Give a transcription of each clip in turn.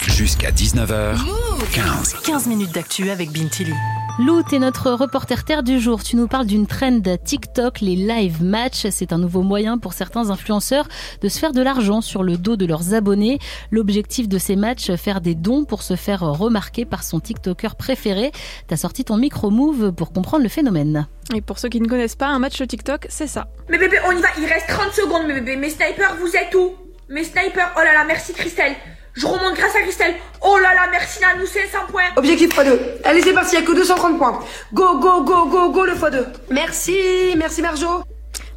Jusqu'à 19h, 15. 15 minutes d'actu avec Bintili. Lou, t'es notre reporter terre du jour. Tu nous parles d'une trend TikTok, les live match. C'est un nouveau moyen pour certains influenceurs de se faire de l'argent sur le dos de leurs abonnés. L'objectif de ces matchs, faire des dons pour se faire remarquer par son TikToker préféré. T'as sorti ton micro-move pour comprendre le phénomène. Et pour ceux qui ne connaissent pas, un match TikTok, c'est ça. Mais bébé, on y va, il reste 30 secondes, mes bébés. Mes snipers, vous êtes où? Mes snipers, oh là là, merci Christelle. Je remonte grâce à Christelle. Oh là là, merci Nanou, 500 points. Objectif x2. Allez, c'est parti, il n'y a que 230 points. Go, go, go, go, go, le x2. Merci, merci Marjo.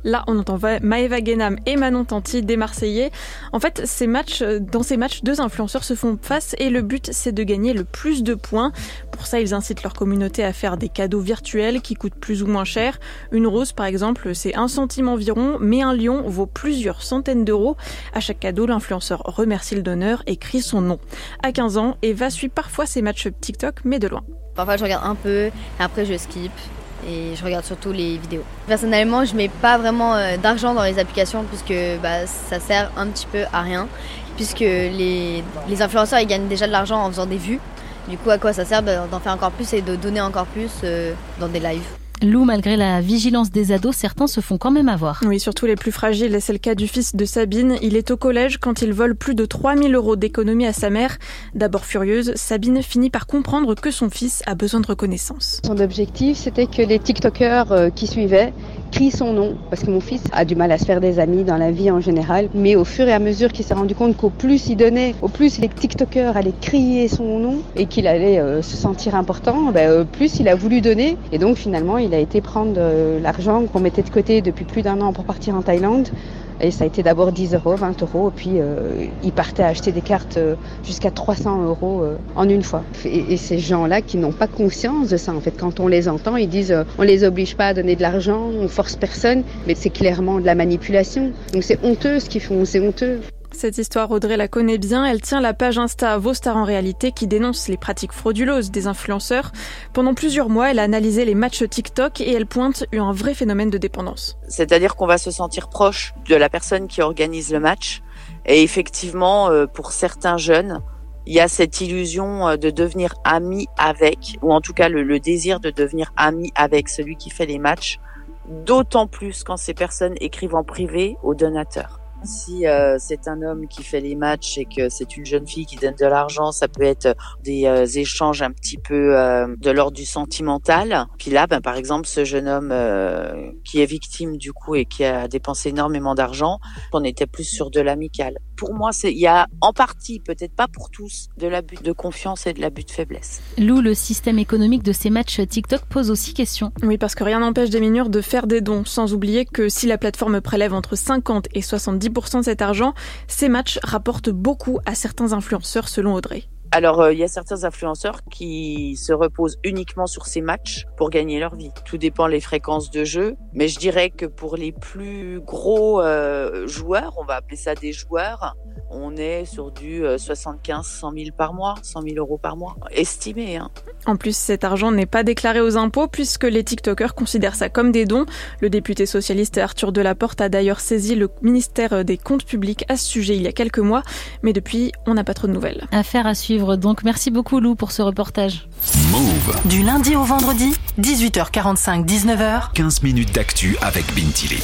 Là, on entend Maëva Guénam et Manon Tanti des Marseillais. En fait, ces matchs, dans ces matchs, deux influenceurs se font face et le but, c'est de gagner le plus de points. Pour ça, ils incitent leur communauté à faire des cadeaux virtuels qui coûtent plus ou moins cher. Une rose, par exemple, c'est un centime environ, mais un lion vaut plusieurs centaines d'euros. À chaque cadeau, l'influenceur remercie le donneur et crie son nom. À 15 ans, Eva suit parfois ces matchs TikTok, mais de loin. Parfois, je regarde un peu, et après, je skip et je regarde surtout les vidéos. Personnellement, je mets pas vraiment euh, d'argent dans les applications puisque bah, ça sert un petit peu à rien puisque les, les influenceurs ils gagnent déjà de l'argent en faisant des vues. Du coup, à quoi ça sert d'en faire encore plus et de donner encore plus euh, dans des lives? Lou, malgré la vigilance des ados, certains se font quand même avoir. Oui, surtout les plus fragiles. C'est le cas du fils de Sabine. Il est au collège quand il vole plus de 3000 euros d'économie à sa mère. D'abord furieuse, Sabine finit par comprendre que son fils a besoin de reconnaissance. Son objectif, c'était que les TikTokers euh, qui suivaient son nom, parce que mon fils a du mal à se faire des amis dans la vie en général. Mais au fur et à mesure qu'il s'est rendu compte qu'au plus il donnait, au plus les TikTokers allaient crier son nom et qu'il allait euh, se sentir important, ben, euh, plus il a voulu donner. Et donc finalement, il a été prendre euh, l'argent qu'on mettait de côté depuis plus d'un an pour partir en Thaïlande et ça a été d'abord 10 euros, 20 euros, et puis euh, ils partaient acheter des cartes euh, jusqu'à 300 euros euh, en une fois. Et, et ces gens-là qui n'ont pas conscience de ça, en fait, quand on les entend, ils disent on les oblige pas à donner de l'argent, on force personne, mais c'est clairement de la manipulation. Donc c'est honteux ce qu'ils font, c'est honteux. Cette histoire, Audrey la connaît bien. Elle tient la page Insta Vos Stars en réalité qui dénonce les pratiques frauduleuses des influenceurs. Pendant plusieurs mois, elle a analysé les matchs TikTok et elle pointe un vrai phénomène de dépendance. C'est-à-dire qu'on va se sentir proche de la personne qui organise le match. Et effectivement, euh, pour certains jeunes, il y a cette illusion euh, de devenir ami avec, ou en tout cas le, le désir de devenir ami avec celui qui fait les matchs, d'autant plus quand ces personnes écrivent en privé aux donateurs. Si euh, c'est un homme qui fait les matchs et que c'est une jeune fille qui donne de l'argent, ça peut être des euh, échanges un petit peu euh, de l'ordre du sentimental. Puis là, ben, par exemple, ce jeune homme euh, qui est victime du coup et qui a dépensé énormément d'argent, on était plus sur de l'amical. Pour moi, c'est il y a en partie, peut-être pas pour tous, de l'abus de confiance et de l'abus de faiblesse. Lou, le système économique de ces matchs TikTok pose aussi question. Oui, parce que rien n'empêche des mineurs de faire des dons, sans oublier que si la plateforme prélève entre 50 et 70 de cet argent, ces matchs rapportent beaucoup à certains influenceurs selon Audrey. Alors, euh, il y a certains influenceurs qui se reposent uniquement sur ces matchs pour gagner leur vie. Tout dépend des fréquences de jeu, mais je dirais que pour les plus gros euh, joueurs, on va appeler ça des joueurs, on est sur du 75 100 000 par mois, 100 000 euros par mois, estimé. Hein. En plus, cet argent n'est pas déclaré aux impôts puisque les TikTokers considèrent ça comme des dons. Le député socialiste Arthur Delaporte a d'ailleurs saisi le ministère des Comptes publics à ce sujet il y a quelques mois, mais depuis, on n'a pas trop de nouvelles. Affaire à suivre donc. Merci beaucoup Lou pour ce reportage. Move. Du lundi au vendredi, 18h45, 19h. 15 minutes d'actu avec Bintili.